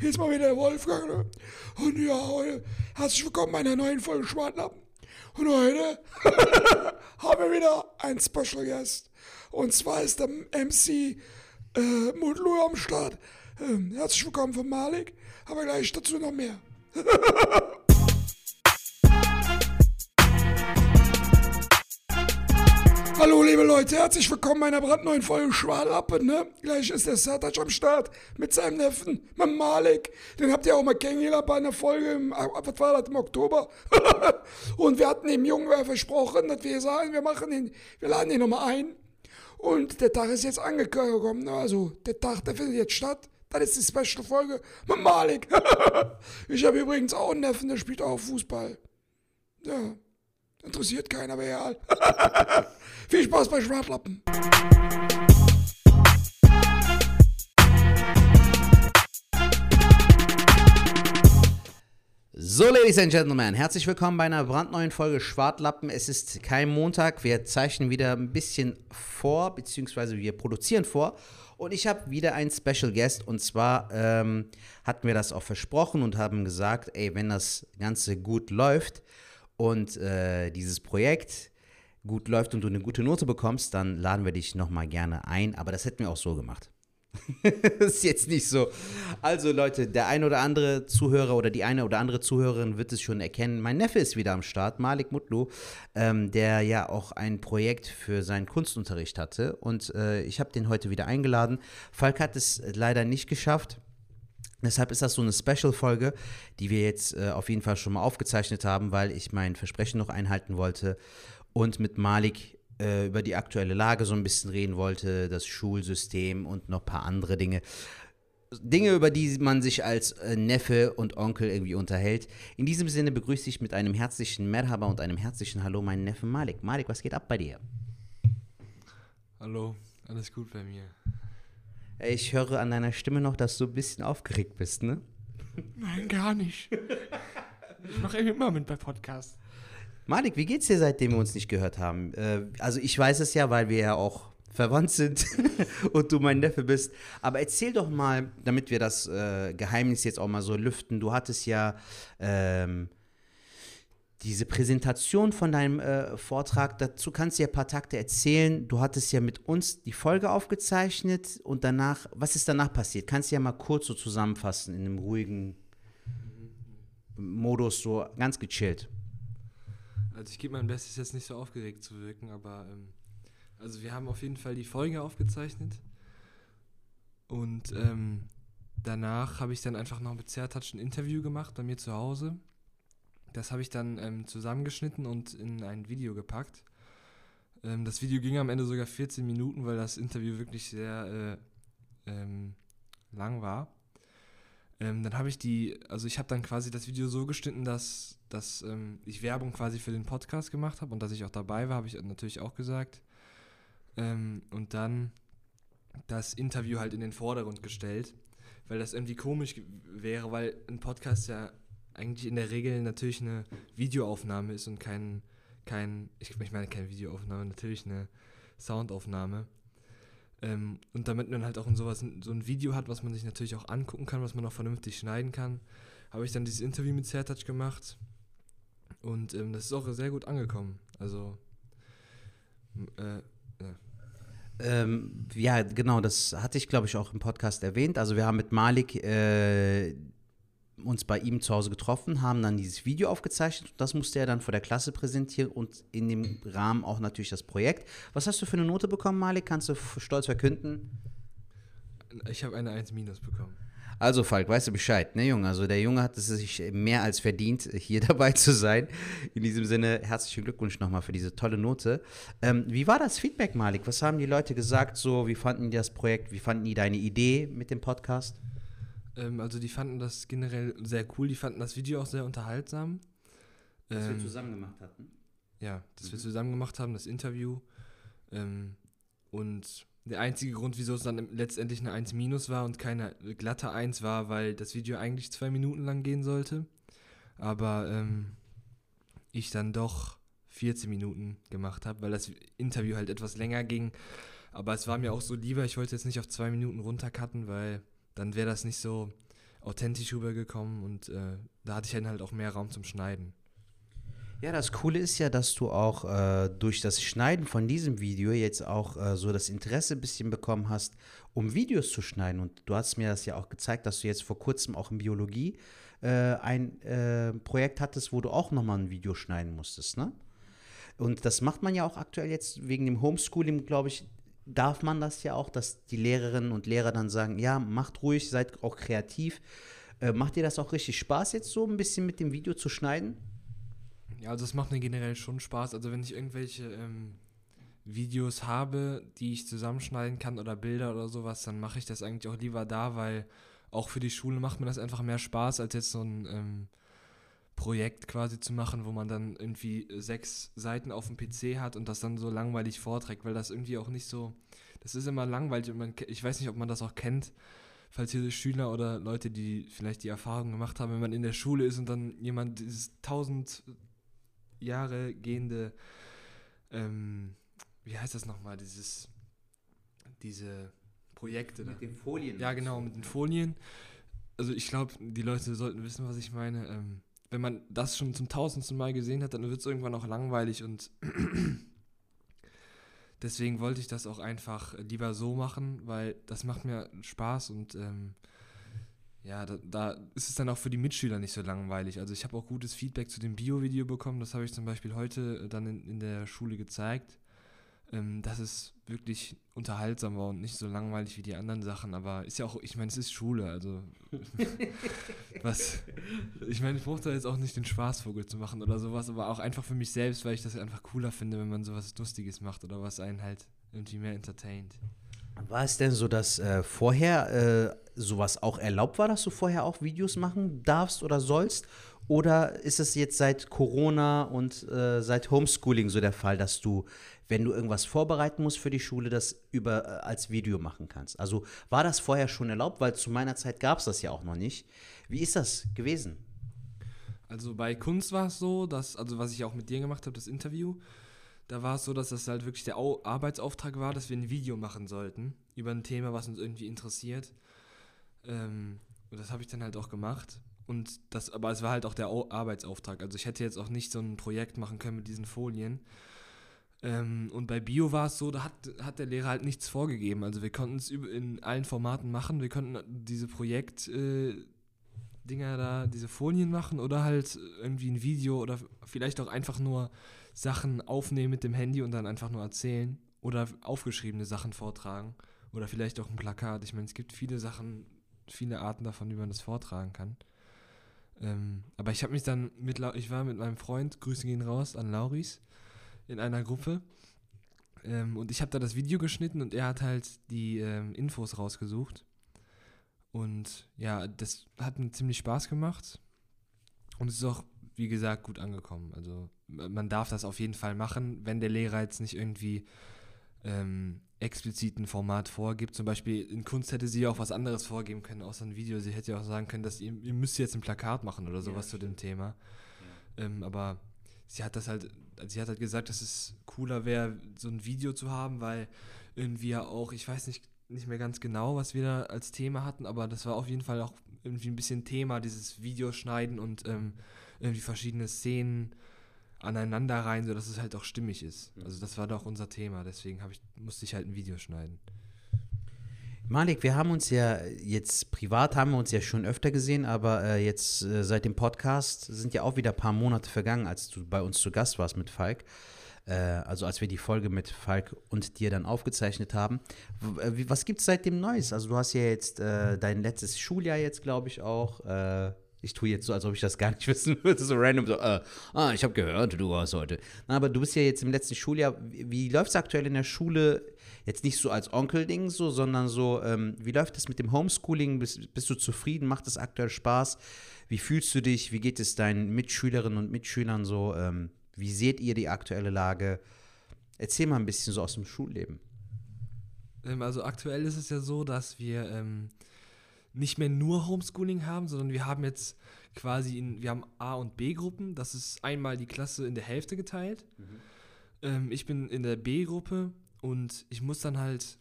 Hier ist mal wieder der Wolfgang. Ne? Und ja, heute herzlich willkommen bei einer neuen Folge Schwartlappen. Und heute haben wir wieder einen Special Guest. Und zwar ist der MC äh, Mutlu am Start. Ähm, herzlich willkommen von Malik. Aber gleich dazu noch mehr. Hallo liebe Leute, herzlich willkommen bei einer brandneuen Folge Schwalappe, ne? Gleich ist der Sertac am Start mit seinem Neffen, mit Malik. Den habt ihr auch mal kennengelernt bei einer Folge im, ah, was war das, im Oktober? und wir hatten dem Jungen versprochen, dass wir sagen, wir machen ihn, wir laden ihn nochmal ein. Und der Tag ist jetzt angekommen, ne? also der Tag, der findet jetzt statt. Das ist die Special-Folge mit Malik. ich habe übrigens auch einen Neffen, der spielt auch Fußball. Ja. Interessiert keiner, aber egal. Viel Spaß bei Schwartlappen. So, Ladies and Gentlemen, herzlich willkommen bei einer brandneuen Folge Schwartlappen. Es ist kein Montag, wir zeichnen wieder ein bisschen vor, beziehungsweise wir produzieren vor. Und ich habe wieder einen Special Guest und zwar ähm, hatten wir das auch versprochen und haben gesagt, ey, wenn das Ganze gut läuft, und äh, dieses Projekt gut läuft und du eine gute Note bekommst, dann laden wir dich nochmal gerne ein. Aber das hätten wir auch so gemacht. das ist jetzt nicht so. Also Leute, der ein oder andere Zuhörer oder die eine oder andere Zuhörerin wird es schon erkennen. Mein Neffe ist wieder am Start, Malik Mutlu, ähm, der ja auch ein Projekt für seinen Kunstunterricht hatte. Und äh, ich habe den heute wieder eingeladen. Falk hat es leider nicht geschafft. Deshalb ist das so eine Special-Folge, die wir jetzt äh, auf jeden Fall schon mal aufgezeichnet haben, weil ich mein Versprechen noch einhalten wollte und mit Malik äh, über die aktuelle Lage so ein bisschen reden wollte, das Schulsystem und noch ein paar andere Dinge. Dinge, über die man sich als äh, Neffe und Onkel irgendwie unterhält. In diesem Sinne begrüße ich mit einem herzlichen Merhaba und einem herzlichen Hallo meinen Neffen Malik. Malik, was geht ab bei dir? Hallo, alles gut bei mir. Ich höre an deiner Stimme noch, dass du ein bisschen aufgeregt bist, ne? Nein, gar nicht. Ich mache immer mit bei Podcasts. Malik, wie geht's dir, seitdem wir uns nicht gehört haben? Äh, also ich weiß es ja, weil wir ja auch verwandt sind und du mein Neffe bist. Aber erzähl doch mal, damit wir das äh, Geheimnis jetzt auch mal so lüften. Du hattest ja ähm, diese Präsentation von deinem äh, Vortrag, dazu kannst du ja ein paar Takte erzählen. Du hattest ja mit uns die Folge aufgezeichnet und danach, was ist danach passiert? Kannst du ja mal kurz so zusammenfassen in einem ruhigen Modus, so ganz gechillt. Also ich gebe mein Bestes jetzt nicht so aufgeregt zu wirken, aber ähm, also wir haben auf jeden Fall die Folge aufgezeichnet und ähm, danach habe ich dann einfach noch mit Zertouch ein Interview gemacht bei mir zu Hause das habe ich dann ähm, zusammengeschnitten und in ein Video gepackt. Ähm, das Video ging am Ende sogar 14 Minuten, weil das Interview wirklich sehr äh, ähm, lang war. Ähm, dann habe ich die, also ich habe dann quasi das Video so geschnitten, dass, dass ähm, ich Werbung quasi für den Podcast gemacht habe und dass ich auch dabei war, habe ich natürlich auch gesagt. Ähm, und dann das Interview halt in den Vordergrund gestellt, weil das irgendwie komisch wäre, weil ein Podcast ja eigentlich in der Regel natürlich eine Videoaufnahme ist und kein, kein ich, ich meine keine Videoaufnahme, natürlich eine Soundaufnahme. Ähm, und damit man halt auch in sowas so ein Video hat, was man sich natürlich auch angucken kann, was man auch vernünftig schneiden kann, habe ich dann dieses Interview mit Sertouch gemacht. Und ähm, das ist auch sehr gut angekommen. Also, äh, ja. Ähm, ja, genau, das hatte ich, glaube ich, auch im Podcast erwähnt. Also wir haben mit Malik äh, uns bei ihm zu Hause getroffen, haben dann dieses Video aufgezeichnet. Das musste er dann vor der Klasse präsentieren und in dem Rahmen auch natürlich das Projekt. Was hast du für eine Note bekommen, Malik? Kannst du stolz verkünden? Ich habe eine 1 minus bekommen. Also Falk, weißt du Bescheid, ne Junge? Also der Junge hat es sich mehr als verdient, hier dabei zu sein. In diesem Sinne herzlichen Glückwunsch nochmal für diese tolle Note. Ähm, wie war das Feedback, Malik? Was haben die Leute gesagt? So, wie fanden die das Projekt? Wie fanden die deine Idee mit dem Podcast? Ähm, also die fanden das generell sehr cool, die fanden das Video auch sehr unterhaltsam. Das ähm, wir zusammen gemacht hatten. Ja, das mhm. wir zusammen gemacht haben, das Interview. Ähm, und der einzige Grund, wieso es dann letztendlich eine 1 minus war und keine glatte 1 war, weil das Video eigentlich zwei Minuten lang gehen sollte. Aber ähm, ich dann doch 14 Minuten gemacht habe, weil das Interview halt etwas länger ging. Aber es war mir auch so lieber, ich wollte jetzt nicht auf zwei Minuten runtercutten, weil dann wäre das nicht so authentisch rübergekommen und äh, da hatte ich dann halt auch mehr Raum zum Schneiden. Ja, das Coole ist ja, dass du auch äh, durch das Schneiden von diesem Video jetzt auch äh, so das Interesse ein bisschen bekommen hast, um Videos zu schneiden. Und du hast mir das ja auch gezeigt, dass du jetzt vor kurzem auch in Biologie äh, ein äh, Projekt hattest, wo du auch nochmal ein Video schneiden musstest, ne? Und das macht man ja auch aktuell jetzt wegen dem Homeschooling, glaube ich, darf man das ja auch, dass die Lehrerinnen und Lehrer dann sagen, ja, macht ruhig, seid auch kreativ. Äh, macht dir das auch richtig Spaß jetzt so ein bisschen mit dem Video zu schneiden? Ja, also es macht mir generell schon Spaß. Also wenn ich irgendwelche ähm, Videos habe, die ich zusammenschneiden kann oder Bilder oder sowas, dann mache ich das eigentlich auch lieber da, weil auch für die Schule macht mir das einfach mehr Spaß, als jetzt so ein ähm, Projekt quasi zu machen, wo man dann irgendwie sechs Seiten auf dem PC hat und das dann so langweilig vorträgt, weil das irgendwie auch nicht so, das ist immer langweilig und man, ich weiß nicht, ob man das auch kennt, falls hier Schüler oder Leute, die vielleicht die Erfahrung gemacht haben, wenn man in der Schule ist und dann jemand dieses tausend Jahre gehende, ähm, wie heißt das nochmal, dieses, diese Projekte. Mit den Folien. Ja, genau, mit den Folien. Also ich glaube, die Leute sollten wissen, was ich meine. Ähm, wenn man das schon zum tausendsten Mal gesehen hat, dann wird es irgendwann auch langweilig und deswegen wollte ich das auch einfach lieber so machen, weil das macht mir Spaß und ähm, ja, da, da, ist es dann auch für die Mitschüler nicht so langweilig. Also ich habe auch gutes Feedback zu dem Bio-Video bekommen. Das habe ich zum Beispiel heute äh, dann in, in der Schule gezeigt. Ähm, dass es wirklich unterhaltsam war und nicht so langweilig wie die anderen Sachen. Aber ist ja auch, ich meine, es ist Schule. Also was, ich meine, ich brauche da jetzt auch nicht den Spaßvogel zu machen oder sowas, aber auch einfach für mich selbst, weil ich das einfach cooler finde, wenn man sowas Lustiges macht oder was einen halt irgendwie mehr entertaint. War es denn so, dass äh, vorher äh, sowas auch erlaubt war, dass du vorher auch Videos machen darfst oder sollst? Oder ist es jetzt seit Corona und äh, seit Homeschooling so der Fall, dass du, wenn du irgendwas vorbereiten musst für die Schule, das über, äh, als Video machen kannst? Also war das vorher schon erlaubt? Weil zu meiner Zeit gab es das ja auch noch nicht. Wie ist das gewesen? Also bei Kunst war es so, dass, also was ich auch mit dir gemacht habe, das Interview, da war es so, dass das halt wirklich der Au Arbeitsauftrag war, dass wir ein Video machen sollten über ein Thema, was uns irgendwie interessiert. Ähm, und das habe ich dann halt auch gemacht. Und das, aber es war halt auch der Au Arbeitsauftrag. Also ich hätte jetzt auch nicht so ein Projekt machen können mit diesen Folien. Ähm, und bei Bio war es so, da hat, hat der Lehrer halt nichts vorgegeben. Also wir konnten es in allen Formaten machen. Wir konnten diese Projekt äh, da, diese Folien machen oder halt irgendwie ein Video oder vielleicht auch einfach nur Sachen aufnehmen mit dem Handy und dann einfach nur erzählen oder aufgeschriebene Sachen vortragen oder vielleicht auch ein Plakat. Ich meine, es gibt viele Sachen, viele Arten davon, wie man das vortragen kann. Ähm, aber ich habe mich dann mit, ich war mit meinem Freund, Grüße gehen raus an Lauris, in einer Gruppe. Ähm, und ich habe da das Video geschnitten und er hat halt die ähm, Infos rausgesucht. Und ja, das hat mir ziemlich Spaß gemacht. Und es ist auch, wie gesagt, gut angekommen. Also man darf das auf jeden Fall machen, wenn der Lehrer jetzt nicht irgendwie ähm, explizit ein Format vorgibt. Zum Beispiel in Kunst hätte sie auch was anderes vorgeben können, außer ein Video. Sie hätte ja auch sagen können, dass ihr, ihr müsst jetzt ein Plakat machen oder sowas ja, zu dem Thema. Ja. Ähm, aber sie hat das halt, sie hat halt gesagt, dass es cooler wäre, so ein Video zu haben, weil irgendwie ja auch, ich weiß nicht, nicht mehr ganz genau, was wir da als Thema hatten, aber das war auf jeden Fall auch irgendwie ein bisschen Thema, dieses Videoschneiden und ähm, irgendwie verschiedene Szenen aneinander rein, sodass es halt auch stimmig ist. Also das war doch unser Thema, deswegen ich, musste ich halt ein Video schneiden. Malik, wir haben uns ja jetzt privat haben wir uns ja schon öfter gesehen, aber äh, jetzt äh, seit dem Podcast sind ja auch wieder ein paar Monate vergangen, als du bei uns zu Gast warst mit Falk. Äh, also als wir die Folge mit Falk und dir dann aufgezeichnet haben. W äh, was gibt es seitdem Neues? Also du hast ja jetzt äh, dein letztes Schuljahr jetzt, glaube ich, auch äh, ich tue jetzt so, als ob ich das gar nicht wissen würde, so random, so, ah, ich habe gehört, du warst heute. Na, aber du bist ja jetzt im letzten Schuljahr, wie, wie läuft es aktuell in der Schule? Jetzt nicht so als Onkel-Ding so, sondern so, ähm, wie läuft es mit dem Homeschooling? Bist, bist du zufrieden? Macht es aktuell Spaß? Wie fühlst du dich? Wie geht es deinen Mitschülerinnen und Mitschülern so? Ähm, wie seht ihr die aktuelle Lage? Erzähl mal ein bisschen so aus dem Schulleben. Ähm, also aktuell ist es ja so, dass wir ähm, nicht mehr nur Homeschooling haben, sondern wir haben jetzt quasi in, wir haben A- und B-Gruppen. Das ist einmal die Klasse in der Hälfte geteilt. Mhm. Ähm, ich bin in der B-Gruppe und ich muss dann halt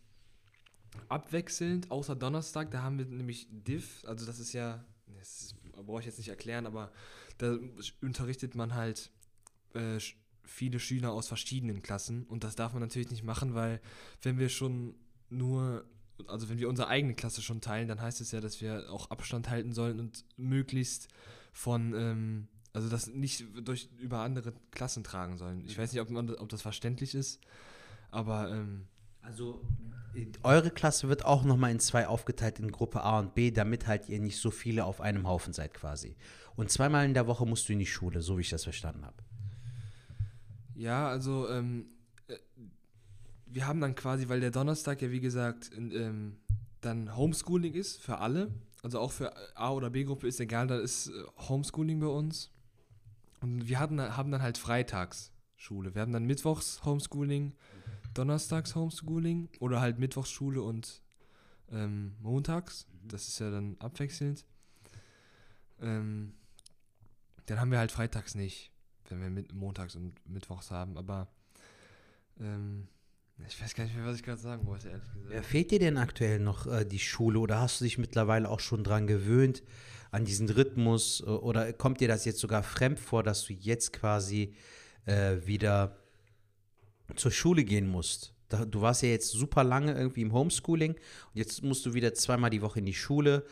abwechselnd, außer Donnerstag, da haben wir nämlich Div, also das ist ja, das brauche ich jetzt nicht erklären, aber da unterrichtet man halt äh, viele Schüler aus verschiedenen Klassen. Und das darf man natürlich nicht machen, weil wenn wir schon nur, also wenn wir unsere eigene Klasse schon teilen, dann heißt es ja, dass wir auch Abstand halten sollen und möglichst von, ähm, also das nicht durch über andere Klassen tragen sollen. Ich weiß nicht, ob, man, ob das verständlich ist, aber ähm, also eure Klasse wird auch nochmal in zwei aufgeteilt in Gruppe A und B, damit halt ihr nicht so viele auf einem Haufen seid quasi. Und zweimal in der Woche musst du in die Schule, so wie ich das verstanden habe. Ja, also ähm, äh, wir haben dann quasi, weil der Donnerstag ja wie gesagt in, ähm, dann Homeschooling ist für alle, also auch für A- oder B-Gruppe ist egal, da ist äh, Homeschooling bei uns. Und wir hatten, haben dann halt Freitags Schule. Wir haben dann Mittwochs Homeschooling, Donnerstags Homeschooling oder halt Mittwochsschule und ähm, Montags. Das ist ja dann abwechselnd. Ähm, dann haben wir halt Freitags nicht wenn wir mit, montags und mittwochs haben, aber ähm, ich weiß gar nicht mehr, was ich gerade sagen wollte, ehrlich gesagt. Ja, fehlt dir denn aktuell noch äh, die Schule oder hast du dich mittlerweile auch schon dran gewöhnt, an diesen Rhythmus äh, oder kommt dir das jetzt sogar fremd vor, dass du jetzt quasi äh, wieder zur Schule gehen musst? Da, du warst ja jetzt super lange irgendwie im Homeschooling und jetzt musst du wieder zweimal die Woche in die Schule.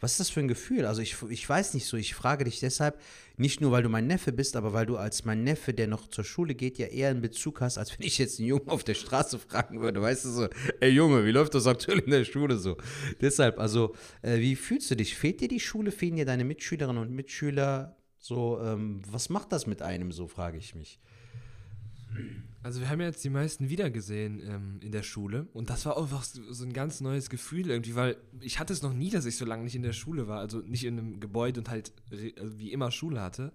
Was ist das für ein Gefühl? Also ich, ich weiß nicht so, ich frage dich deshalb, nicht nur weil du mein Neffe bist, aber weil du als mein Neffe, der noch zur Schule geht, ja eher einen Bezug hast, als wenn ich jetzt einen Jungen auf der Straße fragen würde, weißt du so, ey Junge, wie läuft das aktuell in der Schule so? Deshalb, also äh, wie fühlst du dich? Fehlt dir die Schule? Fehlen dir deine Mitschülerinnen und Mitschüler? So, ähm, was macht das mit einem so, frage ich mich. Also wir haben ja jetzt die meisten wiedergesehen ähm, in der Schule und das war einfach so ein ganz neues Gefühl irgendwie, weil ich hatte es noch nie, dass ich so lange nicht in der Schule war, also nicht in einem Gebäude und halt also wie immer Schule hatte.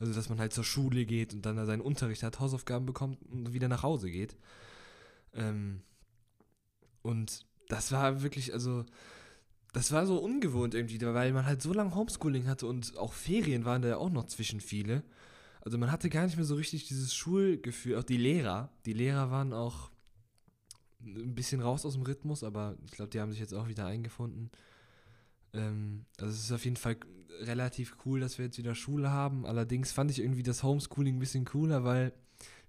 Also dass man halt zur Schule geht und dann da seinen Unterricht hat, Hausaufgaben bekommt und wieder nach Hause geht. Ähm, und das war wirklich, also das war so ungewohnt irgendwie, weil man halt so lange Homeschooling hatte und auch Ferien waren da ja auch noch zwischen viele. Also man hatte gar nicht mehr so richtig dieses Schulgefühl. Auch die Lehrer, die Lehrer waren auch ein bisschen raus aus dem Rhythmus, aber ich glaube, die haben sich jetzt auch wieder eingefunden. Ähm, also es ist auf jeden Fall relativ cool, dass wir jetzt wieder Schule haben. Allerdings fand ich irgendwie das Homeschooling ein bisschen cooler, weil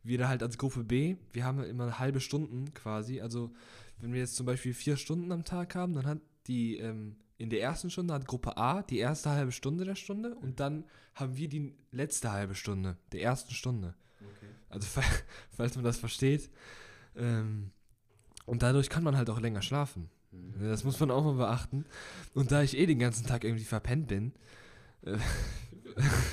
wir da halt als Gruppe B, wir haben immer halbe Stunden quasi. Also wenn wir jetzt zum Beispiel vier Stunden am Tag haben, dann hat die ähm, in der ersten Stunde hat Gruppe A die erste halbe Stunde der Stunde und dann haben wir die letzte halbe Stunde der ersten Stunde. Okay. Also falls man das versteht. Ähm, und dadurch kann man halt auch länger schlafen. Mhm. Das muss man auch mal beachten. Und da ich eh den ganzen Tag irgendwie verpennt bin, äh,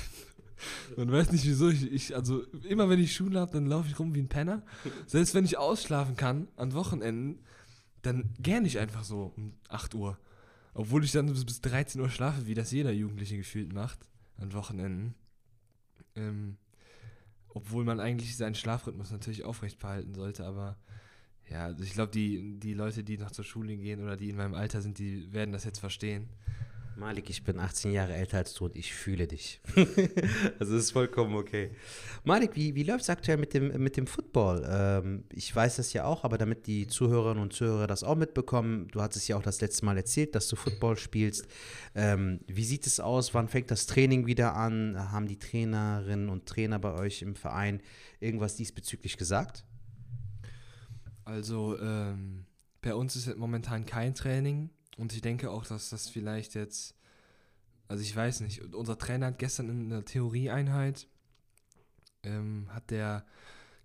man weiß nicht wieso, ich, ich, also immer wenn ich Schule habe, dann laufe ich rum wie ein Penner. Selbst wenn ich ausschlafen kann an Wochenenden, dann gerne ich einfach so um 8 Uhr. Obwohl ich dann bis 13 Uhr schlafe, wie das jeder Jugendliche gefühlt macht, an Wochenenden. Ähm, obwohl man eigentlich seinen Schlafrhythmus natürlich aufrecht behalten sollte, aber ja, also ich glaube, die, die Leute, die noch zur Schule gehen oder die in meinem Alter sind, die werden das jetzt verstehen. Malik, ich bin 18 Jahre älter als du und ich fühle dich. also das ist vollkommen okay. Malik, wie, wie läuft es aktuell mit dem, mit dem Football? Ähm, ich weiß das ja auch, aber damit die Zuhörerinnen und Zuhörer das auch mitbekommen, du hattest ja auch das letzte Mal erzählt, dass du Football spielst. Ähm, wie sieht es aus? Wann fängt das Training wieder an? Haben die Trainerinnen und Trainer bei euch im Verein irgendwas diesbezüglich gesagt? Also ähm, bei uns ist momentan kein Training. Und ich denke auch, dass das vielleicht jetzt, also ich weiß nicht, unser Trainer hat gestern in einer Theorieeinheit, ähm, hat der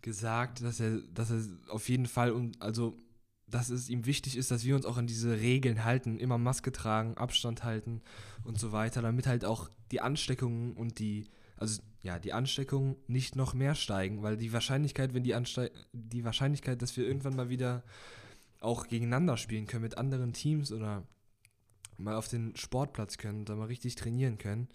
gesagt, dass er, dass er auf jeden Fall, und also dass es ihm wichtig ist, dass wir uns auch an diese Regeln halten, immer Maske tragen, Abstand halten und so weiter, damit halt auch die Ansteckungen und die, also ja, die Ansteckungen nicht noch mehr steigen, weil die Wahrscheinlichkeit, wenn die Anste die Wahrscheinlichkeit, dass wir irgendwann mal wieder auch gegeneinander spielen können mit anderen Teams oder mal auf den Sportplatz können da mal richtig trainieren können,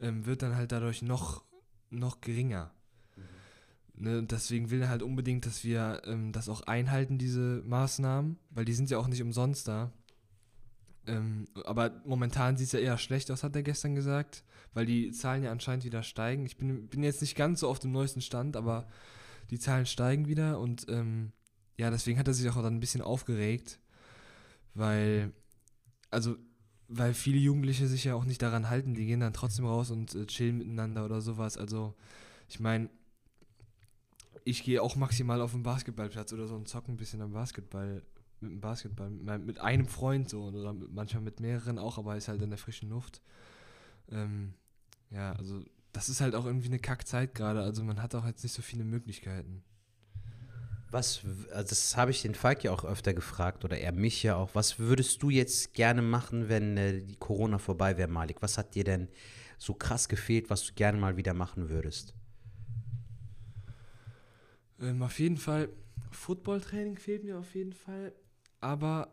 ähm, wird dann halt dadurch noch, noch geringer. Mhm. Ne, deswegen will er halt unbedingt, dass wir ähm, das auch einhalten, diese Maßnahmen, weil die sind ja auch nicht umsonst da. Ähm, aber momentan sieht es ja eher schlecht aus, hat er gestern gesagt, weil die Zahlen ja anscheinend wieder steigen. Ich bin, bin jetzt nicht ganz so auf dem neuesten Stand, aber die Zahlen steigen wieder und ähm, ja, deswegen hat er sich auch dann ein bisschen aufgeregt. weil, also, weil viele Jugendliche sich ja auch nicht daran halten, die gehen dann trotzdem raus und äh, chillen miteinander oder sowas. Also, ich meine, ich gehe auch maximal auf den Basketballplatz oder so und zocke ein bisschen am Basketball, mit dem Basketball, mit, einem Freund so oder mit, manchmal mit mehreren auch, aber ist halt in der frischen Luft. Ähm, ja, also das ist halt auch irgendwie eine Kackzeit gerade, also man hat auch jetzt nicht so viele Möglichkeiten. Was, also das habe ich den Falk ja auch öfter gefragt oder er mich ja auch. Was würdest du jetzt gerne machen, wenn äh, die Corona vorbei wäre, Malik? Was hat dir denn so krass gefehlt, was du gerne mal wieder machen würdest? Ähm, auf jeden Fall, Footballtraining fehlt mir auf jeden Fall. Aber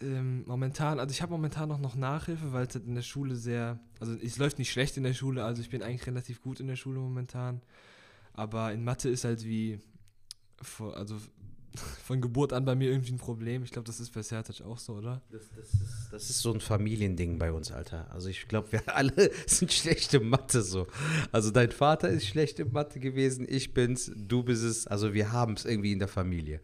ähm, momentan, also ich habe momentan auch noch Nachhilfe, weil es halt in der Schule sehr, also es läuft nicht schlecht in der Schule, also ich bin eigentlich relativ gut in der Schule momentan. Aber in Mathe ist halt wie, vor, also von Geburt an bei mir irgendwie ein Problem. Ich glaube, das ist bei Sertac auch so, oder? Das, ist, das ist so ein Familiending bei uns, Alter. Also ich glaube, wir alle sind schlecht in Mathe so. Also dein Vater ist schlecht in Mathe gewesen, ich bin's, du bist es. Also wir haben es irgendwie in der Familie.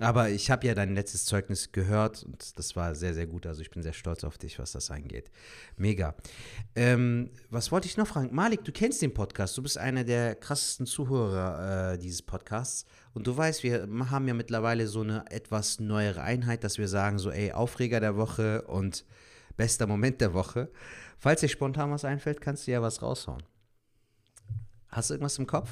Aber ich habe ja dein letztes Zeugnis gehört und das war sehr, sehr gut. Also ich bin sehr stolz auf dich, was das angeht. Mega. Ähm, was wollte ich noch fragen? Malik, du kennst den Podcast. Du bist einer der krassesten Zuhörer äh, dieses Podcasts. Und du weißt, wir haben ja mittlerweile so eine etwas neuere Einheit, dass wir sagen so, ey, Aufreger der Woche und bester Moment der Woche. Falls dir spontan was einfällt, kannst du ja was raushauen. Hast du irgendwas im Kopf?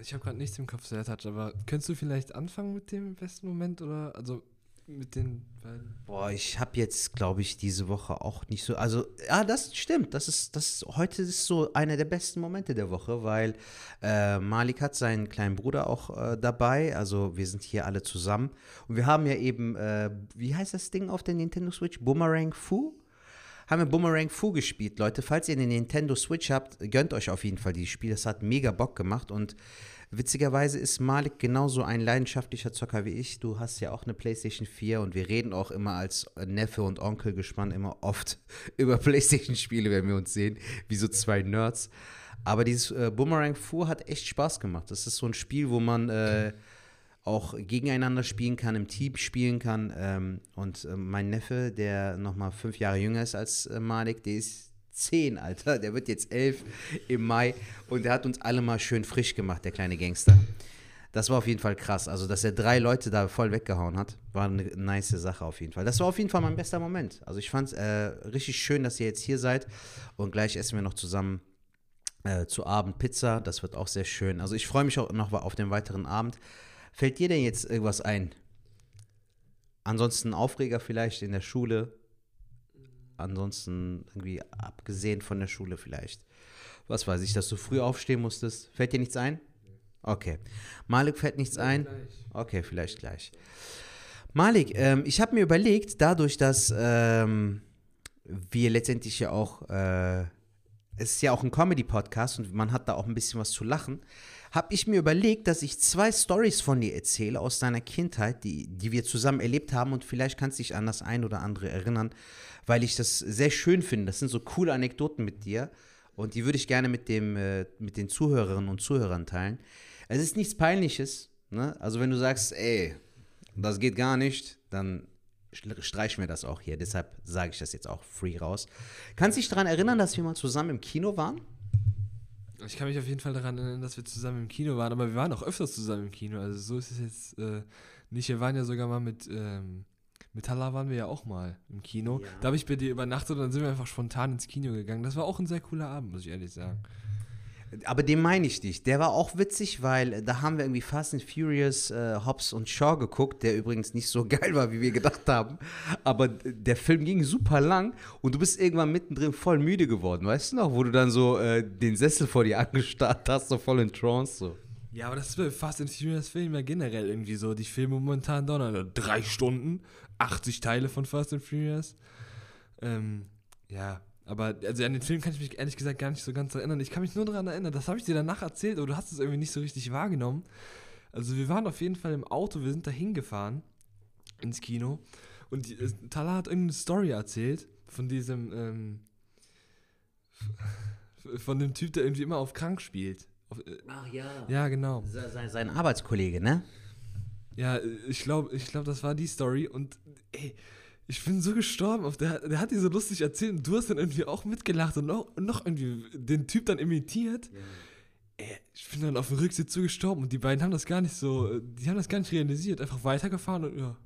Ich habe gerade nichts im Kopf, Sertac, aber könntest du vielleicht anfangen mit dem besten Moment oder, also mit den beiden? Boah, ich habe jetzt, glaube ich, diese Woche auch nicht so. Also, ja, das stimmt. Das ist, das ist, heute ist so einer der besten Momente der Woche, weil äh, Malik hat seinen kleinen Bruder auch äh, dabei. Also, wir sind hier alle zusammen. Und wir haben ja eben, äh, wie heißt das Ding auf der Nintendo Switch? Boomerang Fu? Haben wir Boomerang Fu gespielt, Leute. Falls ihr eine Nintendo Switch habt, gönnt euch auf jeden Fall dieses Spiel. Das hat mega Bock gemacht und witzigerweise ist Malik genauso ein leidenschaftlicher Zocker wie ich. Du hast ja auch eine PlayStation 4 und wir reden auch immer als Neffe und Onkel gespannt immer oft über PlayStation-Spiele, wenn wir uns sehen, wie so zwei Nerds. Aber dieses äh, Boomerang Fu hat echt Spaß gemacht. Das ist so ein Spiel, wo man äh, auch gegeneinander spielen kann, im Team spielen kann. Ähm, und äh, mein Neffe, der nochmal fünf Jahre jünger ist als äh, Malik, der ist zehn, Alter. Der wird jetzt elf im Mai. Und der hat uns alle mal schön frisch gemacht, der kleine Gangster. Das war auf jeden Fall krass. Also, dass er drei Leute da voll weggehauen hat, war eine nice Sache auf jeden Fall. Das war auf jeden Fall mein bester Moment. Also, ich fand es äh, richtig schön, dass ihr jetzt hier seid. Und gleich essen wir noch zusammen äh, zu Abend Pizza. Das wird auch sehr schön. Also, ich freue mich auch noch auf den weiteren Abend. Fällt dir denn jetzt irgendwas ein? Ansonsten Aufreger vielleicht in der Schule. Ansonsten irgendwie abgesehen von der Schule vielleicht. Was weiß ich, dass du früh aufstehen musstest. Fällt dir nichts ein? Okay. Malik fällt nichts ein? Okay, vielleicht gleich. Malik, ähm, ich habe mir überlegt, dadurch, dass ähm, wir letztendlich ja auch, äh, es ist ja auch ein Comedy-Podcast und man hat da auch ein bisschen was zu lachen, habe ich mir überlegt, dass ich zwei Stories von dir erzähle aus deiner Kindheit, die, die wir zusammen erlebt haben und vielleicht kannst du dich an das ein oder andere erinnern, weil ich das sehr schön finde. Das sind so coole Anekdoten mit dir und die würde ich gerne mit, dem, äh, mit den Zuhörerinnen und Zuhörern teilen. Es ist nichts Peinliches, ne? also wenn du sagst, ey, das geht gar nicht, dann streichen wir das auch hier. Deshalb sage ich das jetzt auch free raus. Kannst du dich daran erinnern, dass wir mal zusammen im Kino waren? Ich kann mich auf jeden Fall daran erinnern, dass wir zusammen im Kino waren, aber wir waren auch öfters zusammen im Kino. Also so ist es jetzt äh, nicht. Wir waren ja sogar mal mit, ähm, mit Halla waren wir ja auch mal im Kino. Ja. Da habe ich bei dir übernachtet und dann sind wir einfach spontan ins Kino gegangen. Das war auch ein sehr cooler Abend, muss ich ehrlich sagen. Aber den meine ich nicht. Der war auch witzig, weil äh, da haben wir irgendwie Fast and Furious äh, Hobbs und Shaw geguckt, der übrigens nicht so geil war, wie wir gedacht haben. Aber der Film ging super lang und du bist irgendwann mittendrin voll müde geworden, weißt du noch, wo du dann so äh, den Sessel vor dir angestarrt hast, so voll in Trance. So. Ja, aber das ist Fast and Furious Film ja generell irgendwie so. Die Filme momentan dauern drei Stunden, 80 Teile von Fast and Furious. Ähm, ja, aber also an den Film kann ich mich ehrlich gesagt gar nicht so ganz erinnern. Ich kann mich nur daran erinnern, das habe ich dir danach erzählt, aber du hast es irgendwie nicht so richtig wahrgenommen. Also wir waren auf jeden Fall im Auto, wir sind da hingefahren ins Kino und die, äh, Tala hat irgendeine Story erzählt von diesem, ähm, von dem Typ, der irgendwie immer auf krank spielt. Auf, äh, Ach ja. ja, genau. Sein, sein Arbeitskollege, ne? Ja, ich glaube, ich glaub, das war die Story. Und ey, Ich bin so gestorben. Auf der, der hat die so lustig erzählt und du hast dann irgendwie auch mitgelacht und noch, noch irgendwie den Typ dann imitiert. Ey, ich bin dann auf dem Rücksitz so gestorben und die beiden haben das gar nicht so, die haben das gar nicht realisiert. Einfach weitergefahren und ja.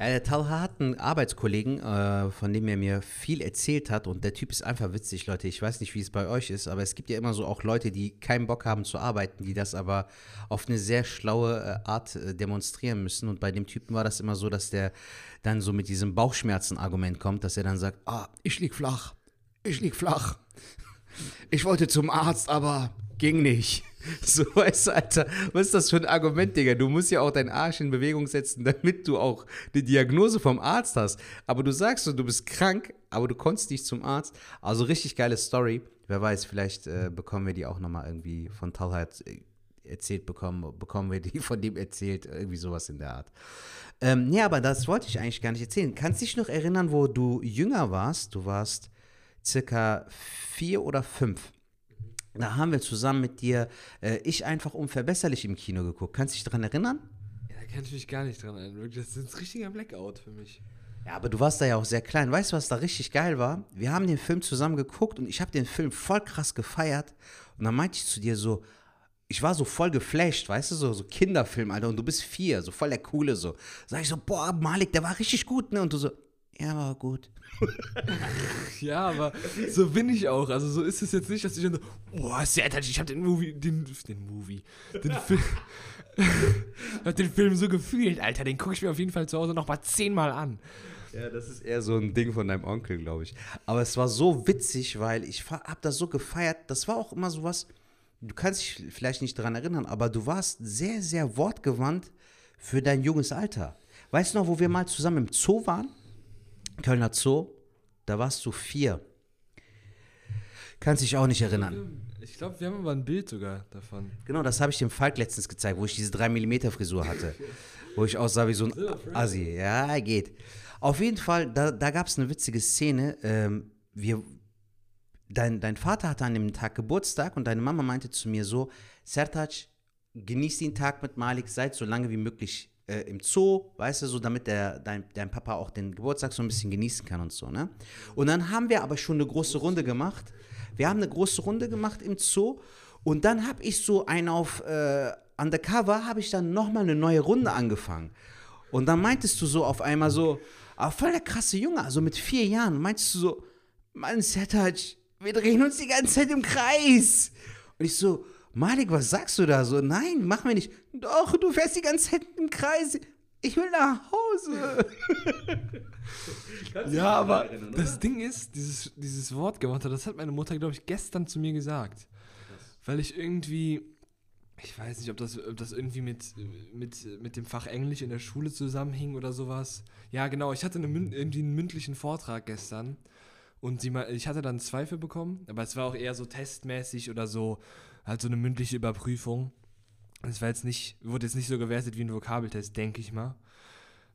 Ja, der Talha hat einen Arbeitskollegen, äh, von dem er mir viel erzählt hat und der Typ ist einfach witzig, Leute. Ich weiß nicht, wie es bei euch ist, aber es gibt ja immer so auch Leute, die keinen Bock haben zu arbeiten, die das aber auf eine sehr schlaue äh, Art äh, demonstrieren müssen. Und bei dem Typen war das immer so, dass der dann so mit diesem Bauchschmerzen-Argument kommt, dass er dann sagt, ah, ich lieg flach, ich lieg flach. Ich wollte zum Arzt, aber ging nicht. So, weißt du, Alter, was ist das für ein Argument, Digga? Du musst ja auch deinen Arsch in Bewegung setzen, damit du auch die Diagnose vom Arzt hast. Aber du sagst so, du bist krank, aber du konntest nicht zum Arzt. Also richtig geile Story. Wer weiß, vielleicht äh, bekommen wir die auch nochmal irgendwie von Talheit äh, erzählt bekommen, bekommen wir die von dem erzählt, irgendwie sowas in der Art. Ähm, nee, aber das wollte ich eigentlich gar nicht erzählen. Kannst du dich noch erinnern, wo du jünger warst? Du warst circa vier oder fünf. Da haben wir zusammen mit dir äh, Ich einfach unverbesserlich im Kino geguckt. Kannst du dich daran erinnern? Ja, da kann ich mich gar nicht dran erinnern. Das ist ein richtiger Blackout für mich. Ja, aber du warst da ja auch sehr klein. Weißt du, was da richtig geil war? Wir haben den Film zusammen geguckt und ich habe den Film voll krass gefeiert. Und dann meinte ich zu dir so, ich war so voll geflasht, weißt du, so, so Kinderfilm, Alter, und du bist vier, so voll der Coole, so. Sag ich so, boah, Malik, der war richtig gut, ne? Und du so, ja, war gut. Ja, aber so bin ich auch. Also so ist es jetzt nicht, dass ich dann so, boah, sehr ich hab den Movie, den, den Movie, den Film, hab den Film so gefühlt, Alter. Den gucke ich mir auf jeden Fall zu Hause noch mal zehnmal an. Ja, das ist eher so ein Ding von deinem Onkel, glaube ich. Aber es war so witzig, weil ich fa- hab das so gefeiert. Das war auch immer sowas, du kannst dich vielleicht nicht daran erinnern, aber du warst sehr, sehr wortgewandt für dein junges Alter. Weißt du noch, wo wir mal zusammen im Zoo waren? Kölner Zoo. Da warst du vier. Kannst dich auch nicht erinnern. Ich glaube, wir haben aber ein Bild sogar davon. Genau, das habe ich dem Falk letztens gezeigt, wo ich diese 3 mm Frisur hatte. wo ich aussah wie so ein Assi. Ja, geht. Auf jeden Fall, da, da gab es eine witzige Szene. Ähm, wir, dein, dein Vater hatte an dem Tag Geburtstag und deine Mama meinte zu mir so, Sertac, genieß den Tag mit Malik, seid so lange wie möglich äh, im Zoo, weißt du, so damit der, dein, dein Papa auch den Geburtstag so ein bisschen genießen kann und so, ne? Und dann haben wir aber schon eine große Runde gemacht. Wir haben eine große Runde gemacht im Zoo und dann habe ich so einen auf äh, Undercover, habe ich dann nochmal eine neue Runde angefangen. Und dann meintest du so auf einmal so, aber voll der krasse Junge, also mit vier Jahren, meintest du so, Mann, Sertac, wir drehen uns die ganze Zeit im Kreis. Und ich so, Malik, was sagst du da? So, nein, machen wir nicht. Doch, du fährst die ganze Zeit im Kreis. Ich will nach Hause. Ja, aber das Ding ist, dieses, dieses Wortgewandte, das hat meine Mutter, glaube ich, gestern zu mir gesagt. Weil ich irgendwie, ich weiß nicht, ob das, ob das irgendwie mit, mit, mit dem Fach Englisch in der Schule zusammenhing oder sowas. Ja, genau, ich hatte eine, irgendwie einen mündlichen Vortrag gestern und sie, ich hatte dann Zweifel bekommen, aber es war auch eher so testmäßig oder so, halt so eine mündliche Überprüfung. Es war jetzt nicht, wurde jetzt nicht so gewertet wie ein Vokabeltest, denke ich mal.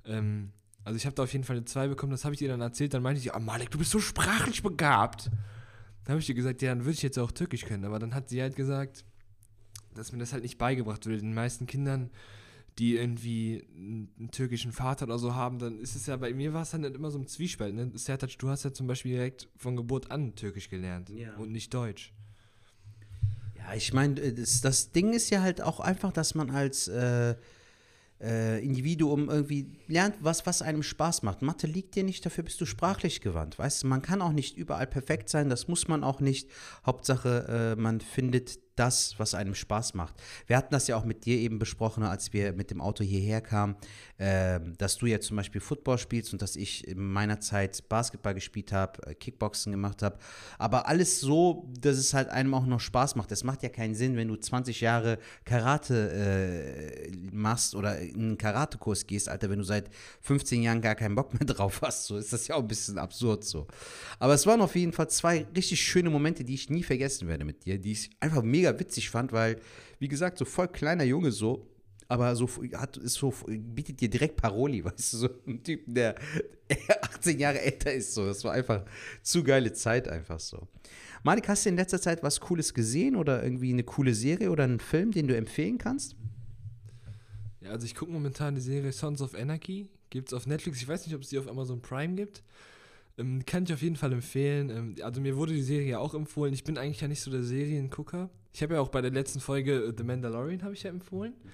Ähm, also ich habe da auf jeden Fall eine 2 bekommen, das habe ich ihr dann erzählt, dann meinte ich, ah Malek, du bist so sprachlich begabt. Dann habe ich ihr gesagt, ja, dann würde ich jetzt auch Türkisch können, aber dann hat sie halt gesagt, dass mir das halt nicht beigebracht wird. Den meisten Kindern, die irgendwie einen, einen türkischen Vater oder so haben, dann ist es ja, bei mir war es dann halt immer so ein Zwiespalt. Ne? Sertac, du hast ja zum Beispiel direkt von Geburt an Türkisch gelernt Ja. und nicht Deutsch. Ja, ich meine, das, das Ding ist ja halt auch einfach, dass man als äh, äh, Individuum irgendwie lernt, was, was einem Spaß macht. Mathe liegt dir nicht, dafür bist du sprachlich gewandt. Weißt du, man kann auch nicht überall perfekt sein, das muss man auch nicht. Hauptsache, äh, man findet das, was einem Spaß macht. Wir hatten das ja auch mit dir eben besprochen, als wir mit dem Auto hierher kamen, äh, dass du ja zum Beispiel Football spielst und dass ich in meiner Zeit Basketball gespielt habe, äh, Kickboxen gemacht habe. Aber alles so, dass es halt einem auch noch Spaß macht. Es macht ja keinen Sinn, wenn du 20 Jahre Karate äh, machst oder in einen Karatekurs gehst, Alter, wenn du seit 15 Jahren gar keinen Bock mehr drauf hast. So ist das ja auch ein bisschen absurd so. Aber es waren auf jeden Fall zwei richtig schöne Momente, die ich nie vergessen werde mit dir, die ich einfach mega witzig fand, weil, wie gesagt, so voll kleiner Junge so, aber so hat, ist so, bietet dir direkt Paroli, weißt du, so ein Typ, der 18 Jahre älter ist, so. Das war einfach zu geile Zeit, einfach so. Malik, hast du in letzter Zeit was Cooles gesehen oder irgendwie eine coole Serie oder einen Film, den du empfehlen kannst? Ja, also ich gucke momentan die Serie Sons of Anarchy. Gibt es auf Netflix. Ich weiß nicht, ob es die auf Amazon Prime gibt. Ähm, kann ich auf jeden Fall empfehlen. Ähm, also mir wurde die Serie auch empfohlen. Ich bin eigentlich ja nicht so der Seriengucker. Ich habe ja auch bei der letzten Folge äh, The Mandalorian habe ich ja empfohlen. Mhm.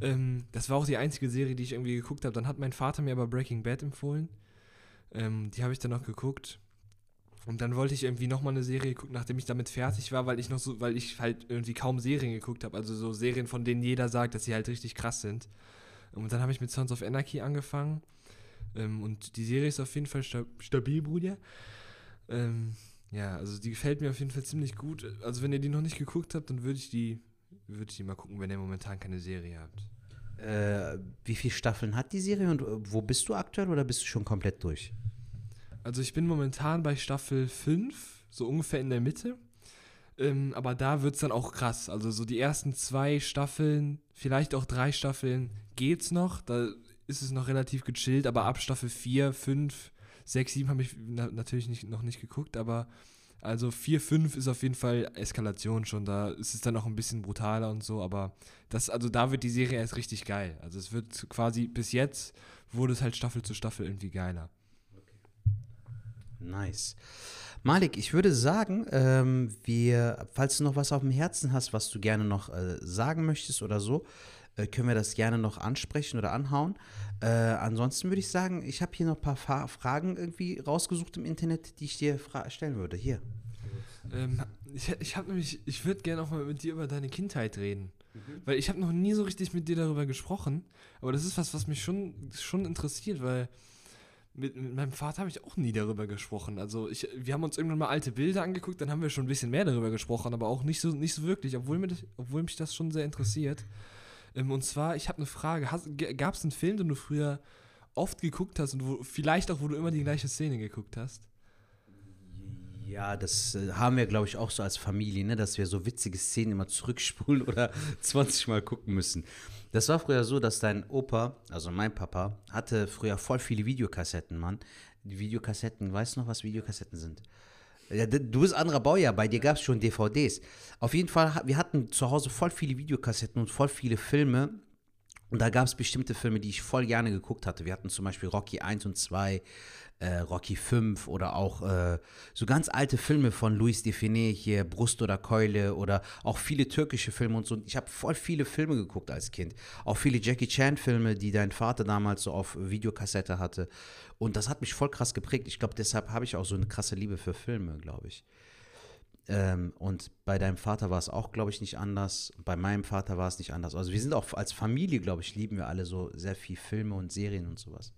Ähm, das war auch die einzige Serie, die ich irgendwie geguckt habe. Dann hat mein Vater mir aber Breaking Bad empfohlen. Ähm, die habe ich dann noch geguckt. Und dann wollte ich irgendwie nochmal eine Serie gucken, nachdem ich damit fertig war, weil ich noch so, weil ich halt irgendwie kaum Serien geguckt habe. Also so Serien, von denen jeder sagt, dass sie halt richtig krass sind. Und dann habe ich mit Sons of Anarchy angefangen. Ähm, und die Serie ist auf jeden Fall sta stabil, Bruder. Ähm, ja, also die gefällt mir auf jeden Fall ziemlich gut. Also wenn ihr die noch nicht geguckt habt, dann würde ich die, würde ich die mal gucken, wenn ihr momentan keine Serie habt. Äh, wie viele Staffeln hat die Serie und äh, wo bist du aktuell oder bist du schon komplett durch? Also ich bin momentan bei Staffel 5, so ungefähr in der Mitte. Ähm, aber da wird es dann auch krass. Also so die ersten zwei Staffeln, vielleicht auch drei Staffeln geht's noch. Da ist es noch relativ gechillt, aber ab Staffel 4, 5, 6, 7 habe ich na natürlich nicht, noch nicht geguckt, aber also 4, 5 ist auf jeden Fall Eskalation schon. Da ist es dann noch ein bisschen brutaler und so, aber das, also da wird die Serie erst richtig geil. Also es wird quasi, bis jetzt wurde es halt Staffel zu Staffel irgendwie geiler. Nice. Malik, ich würde sagen, ähm, wir, falls du noch was auf dem Herzen hast, was du gerne noch äh, sagen möchtest oder so, äh, können wir das gerne noch ansprechen oder anhauen. Äh, ansonsten würde ich sagen, ich habe hier noch ein paar Fa Fragen irgendwie rausgesucht im Internet, die ich dir stellen würde. Hier. Ähm, ich ich habe nämlich, ich würde gerne auch mal mit dir über deine Kindheit reden. Mhm. Weil ich habe noch nie so richtig mit dir darüber gesprochen. Aber das ist was, was mich schon, schon interessiert, weil mit, mit meinem Vater habe ich auch nie darüber gesprochen. Also ich, wir haben uns irgendwann mal alte Bilder angeguckt, dann haben wir schon ein bisschen mehr darüber gesprochen, aber auch nicht so, nicht so wirklich, obwohl, mir das, obwohl mich das schon sehr interessiert. Ähm, und zwar, ich habe eine Frage. Gab es einen Film, den du früher oft geguckt hast und wo, vielleicht auch, wo du immer die gleiche Szene geguckt hast? Ja, das äh, haben wir, glaube ich, auch so als Familie, ne? dass wir so witzige Szenen immer zurückspulen oder 20 Mal gucken müssen. Das war früher so, dass dein Opa, also mein Papa, hatte früher voll viele Videokassetten, Mann. Videokassetten, weißt du noch, was Videokassetten sind? Ja, du bist anderer Baujahr, bei dir gab es schon DVDs. Auf jeden Fall, wir hatten zu Hause voll viele Videokassetten und voll viele Filme. Und da gab es bestimmte Filme, die ich voll gerne geguckt hatte. Wir hatten zum Beispiel Rocky 1 und 2, äh, Rocky 5 oder auch äh, so ganz alte Filme von Louis Define hier, Brust oder Keule oder auch viele türkische Filme und so. Ich habe voll viele Filme geguckt als Kind. Auch viele Jackie Chan-Filme, die dein Vater damals so auf Videokassette hatte. Und das hat mich voll krass geprägt. Ich glaube, deshalb habe ich auch so eine krasse Liebe für Filme, glaube ich. Ähm, und bei deinem Vater war es auch, glaube ich, nicht anders. Bei meinem Vater war es nicht anders. Also wir sind auch als Familie, glaube ich, lieben wir alle so sehr viel Filme und Serien und sowas.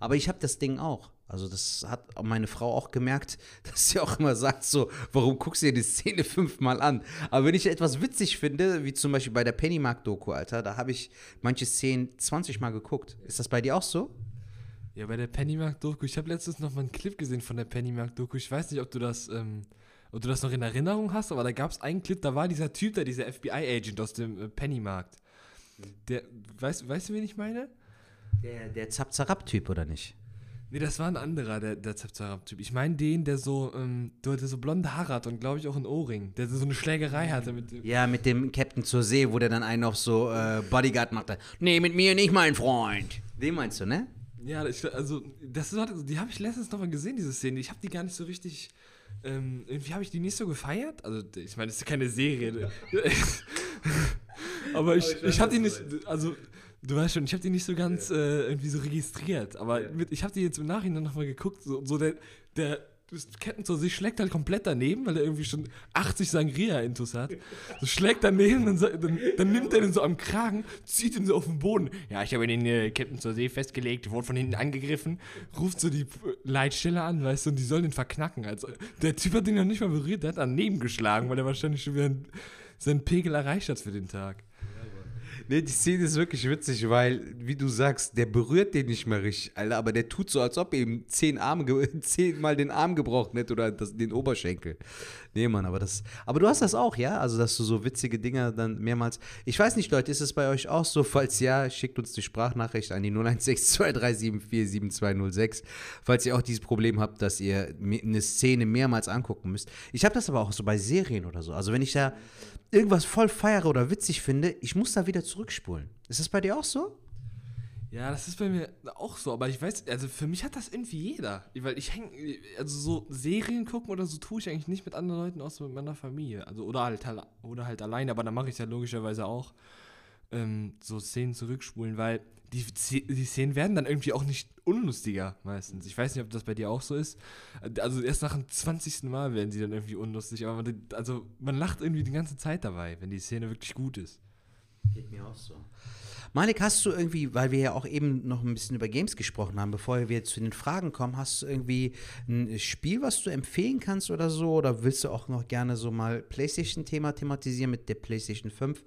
Aber ich habe das Ding auch. Also das hat meine Frau auch gemerkt, dass sie auch immer sagt so, warum guckst du dir die Szene fünfmal an? Aber wenn ich etwas witzig finde, wie zum Beispiel bei der Pennymark-Doku, Alter, da habe ich manche Szenen 20 Mal geguckt. Ist das bei dir auch so? Ja, bei der Pennymark-Doku. Ich habe letztens noch mal einen Clip gesehen von der Pennymark-Doku. Ich weiß nicht, ob du das, ähm, ob du das noch in Erinnerung hast, aber da gab es einen Clip, da war dieser Typ da, dieser FBI-Agent aus dem äh, Pennymarkt. Der, weißt, weißt du, wen ich meine? Der, der Zap-Zarab-Typ, oder nicht? Nee, das war ein anderer, der, der Zap-Zarab-Typ. Ich meine den, der so, ähm, der so blonde Haare hat und glaube ich auch ein Ohrring. Der so eine Schlägerei hatte mit dem. Ja, mit dem Captain zur See, wo der dann einen auf so äh, Bodyguard macht. Nee, mit mir nicht, mein Freund. Den meinst du, ne? Ja, ich, also, das ist, die habe ich letztens nochmal gesehen, diese Szene. Ich habe die gar nicht so richtig. Ähm, irgendwie habe ich die nicht so gefeiert. Also, ich meine, das ist keine Serie. aber ich, ich, ich habe die nicht. Also, Du weißt schon, ich habe die nicht so ganz äh, irgendwie so registriert, aber ja. mit, ich habe die jetzt im Nachhinein nochmal geguckt. So, so der, der Captain so sich schlägt halt komplett daneben, weil er irgendwie schon 80 Sangria-Intus hat. So schlägt daneben, dann, dann, dann, nimmt er den so am Kragen, zieht ihn so auf den Boden. Ja, ich habe den äh, Captain zur See festgelegt, wurde von hinten angegriffen, ruft so die Leitstelle an, weißt du, und die sollen den verknacken. Also, der Typ hat den noch nicht mal berührt, der hat daneben geschlagen, weil er wahrscheinlich schon wieder seinen Pegel erreicht hat für den Tag. Nee, die Szene ist wirklich witzig, weil, wie du sagst, der berührt den nicht mehr richtig, Alter, aber der tut so, als ob ihm zehn Arme, zehnmal den Arm gebraucht hätte oder das, den Oberschenkel. Nee, Mann, aber das. Aber du hast das auch, ja? Also, dass du so witzige Dinger dann mehrmals. Ich weiß nicht, Leute, ist es bei euch auch so? Falls ja, schickt uns die Sprachnachricht an die 016237477206. Falls ihr auch dieses Problem habt, dass ihr eine Szene mehrmals angucken müsst. Ich habe das aber auch so bei Serien oder so. Also, wenn ich da irgendwas voll feiere oder witzig finde, ich muss da wieder zurückspulen. Ist das bei dir auch so? Ja, das ist bei mir auch so, aber ich weiß, also für mich hat das irgendwie jeder. Weil ich hänge, also so Serien gucken oder so tue ich eigentlich nicht mit anderen Leuten, außer mit meiner Familie. Also oder halt, oder halt alleine, aber dann mache ich es ja logischerweise auch. Ähm, so Szenen zurückspulen, weil die, die Szenen werden dann irgendwie auch nicht unlustiger meistens. Ich weiß nicht, ob das bei dir auch so ist. Also erst nach dem 20. Mal werden sie dann irgendwie unlustig, aber man, also man lacht irgendwie die ganze Zeit dabei, wenn die Szene wirklich gut ist. Geht mir auch so. Malik, hast du irgendwie, weil wir ja auch eben noch ein bisschen über Games gesprochen haben, bevor wir zu den Fragen kommen, hast du irgendwie ein Spiel, was du empfehlen kannst oder so? Oder willst du auch noch gerne so mal PlayStation-Thema thematisieren mit der PlayStation 5?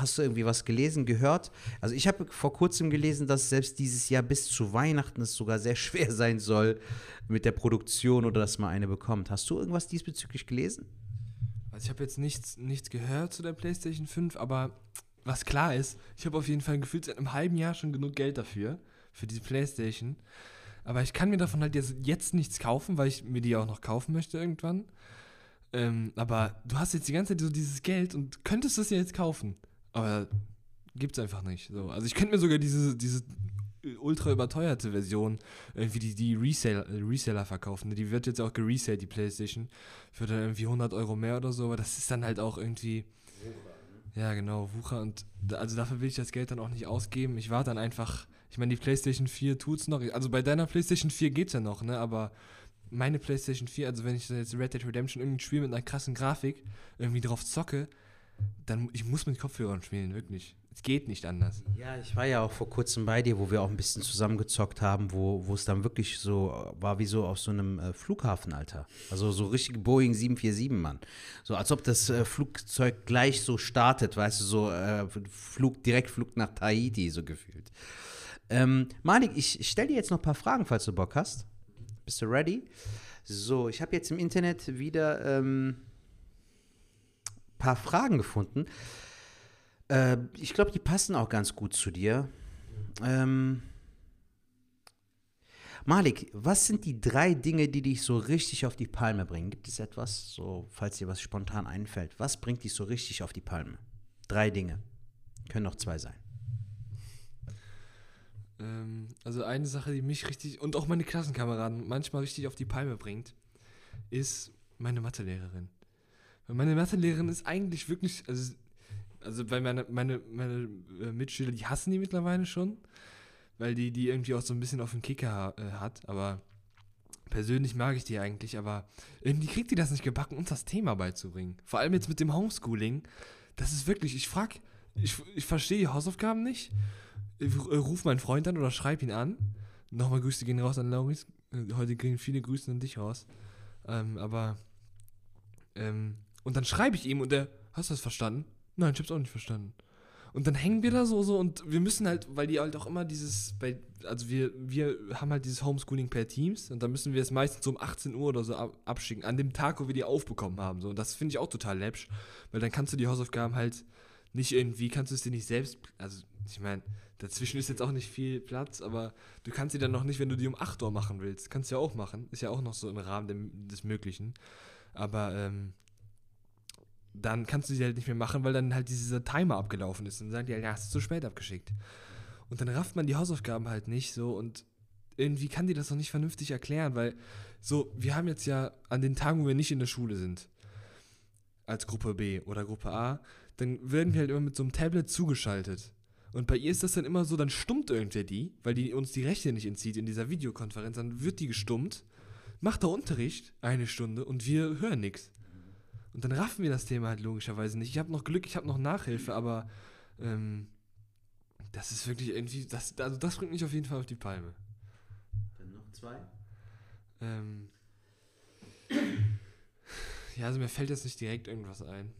Hast du irgendwie was gelesen, gehört? Also ich habe vor kurzem gelesen, dass selbst dieses Jahr bis zu Weihnachten es sogar sehr schwer sein soll mit der Produktion oder dass man eine bekommt. Hast du irgendwas diesbezüglich gelesen? Also ich habe jetzt nichts, nichts gehört zu der PlayStation 5, aber was klar ist, ich habe auf jeden Fall gefühlt seit einem halben Jahr schon genug Geld dafür, für diese Playstation. Aber ich kann mir davon halt jetzt, nichts kaufen, weil ich mir die auch noch kaufen möchte irgendwann. Ähm, aber du hast jetzt die ganze Zeit so dieses Geld und könntest es ja jetzt kaufen. Aber gibt's einfach nicht. So. Also ich könnte mir sogar diese, diese ultra überteuerte Version, irgendwie die, die Reseller, Reseller verkaufen. Die wird jetzt auch geresellt, die Playstation, für dann irgendwie 100 Euro mehr oder so. Aber das ist dann halt auch irgendwie ja, genau, Wucher und also dafür will ich das Geld dann auch nicht ausgeben. Ich warte dann einfach, ich meine, die PlayStation 4 tut's noch. Also bei deiner PlayStation 4 geht's ja noch, ne, aber meine PlayStation 4, also wenn ich jetzt Red Dead Redemption irgendein Spiel mit einer krassen Grafik irgendwie drauf zocke, dann ich muss mit Kopfhörern spielen, wirklich. Es geht nicht anders. Ja, ich war ja auch vor kurzem bei dir, wo wir auch ein bisschen zusammengezockt haben, wo, es dann wirklich so war wie so auf so einem äh, Flughafen, Alter. Also so richtig Boeing 747, Mann. So als ob das äh, Flugzeug gleich so startet, weißt du, so äh, Flug, Direktflug nach Tahiti, so gefühlt. Ähm, Malik, ich stelle dir jetzt noch ein paar Fragen, falls du Bock hast. Bist du ready? So, ich habe jetzt im Internet wieder ähm, paar Fragen gefunden. Äh, ich glaube, die passen auch ganz gut zu dir. Ähm, Malik, was sind die drei Dinge, die dich so richtig auf die Palme bringen? Gibt es etwas, so falls dir was spontan einfällt? Was bringt dich so richtig auf die Palme? Drei Dinge. Können noch zwei sein. Ähm, also eine Sache, die mich richtig und auch meine Klassenkameraden manchmal richtig auf die Palme bringt, ist meine Mathelehrerin. Meine Mathelehrerin ist eigentlich wirklich, also also weil meine, meine, meine äh, Mitschüler, die hassen die mittlerweile schon, weil die die irgendwie auch so ein bisschen auf den Kicker äh, hat, aber persönlich mag ich die eigentlich, aber irgendwie kriegt die das nicht gebacken, uns das Thema beizubringen. Vor allem jetzt mit dem Homeschooling. Das ist wirklich, ich frag, ich, ich verstehe die Hausaufgaben nicht. Ich äh, ruf meinen Freund an oder schreib ihn an. Nochmal Grüße gehen raus an Lauris. Äh, heute gehen viele Grüße an dich raus. Ähm, aber, ähm, und dann schreibe ich ihm und der, hast du das verstanden? Nein, ich hab's auch nicht verstanden. Und dann hängen wir da so, so und wir müssen halt, weil die halt auch immer dieses, bei, also wir, wir haben halt dieses Homeschooling per Teams und dann müssen wir es meistens so um 18 Uhr oder so abschicken, an dem Tag, wo wir die aufbekommen haben. So. Und das finde ich auch total läppsch, weil dann kannst du die Hausaufgaben halt nicht irgendwie, kannst du es dir nicht selbst, also ich meine, dazwischen ist jetzt auch nicht viel Platz, aber du kannst sie dann noch nicht, wenn du die um 8 Uhr machen willst, kannst du ja auch machen, ist ja auch noch so im Rahmen des Möglichen. Aber ähm, dann kannst du sie halt nicht mehr machen, weil dann halt dieser Timer abgelaufen ist. Und dann sagen die halt, ja, hast du zu spät abgeschickt. Und dann rafft man die Hausaufgaben halt nicht so und irgendwie kann die das noch nicht vernünftig erklären, weil so, wir haben jetzt ja an den Tagen, wo wir nicht in der Schule sind, als Gruppe B oder Gruppe A, dann werden wir halt immer mit so einem Tablet zugeschaltet. Und bei ihr ist das dann immer so, dann stummt irgendwer die, weil die uns die Rechte nicht entzieht in dieser Videokonferenz, dann wird die gestummt, macht der Unterricht eine Stunde und wir hören nichts. Und dann raffen wir das Thema halt logischerweise nicht. Ich habe noch Glück, ich habe noch Nachhilfe, aber ähm, das ist wirklich irgendwie, das, also das bringt mich auf jeden Fall auf die Palme. Dann noch zwei? Ähm, ja, also mir fällt jetzt nicht direkt irgendwas ein,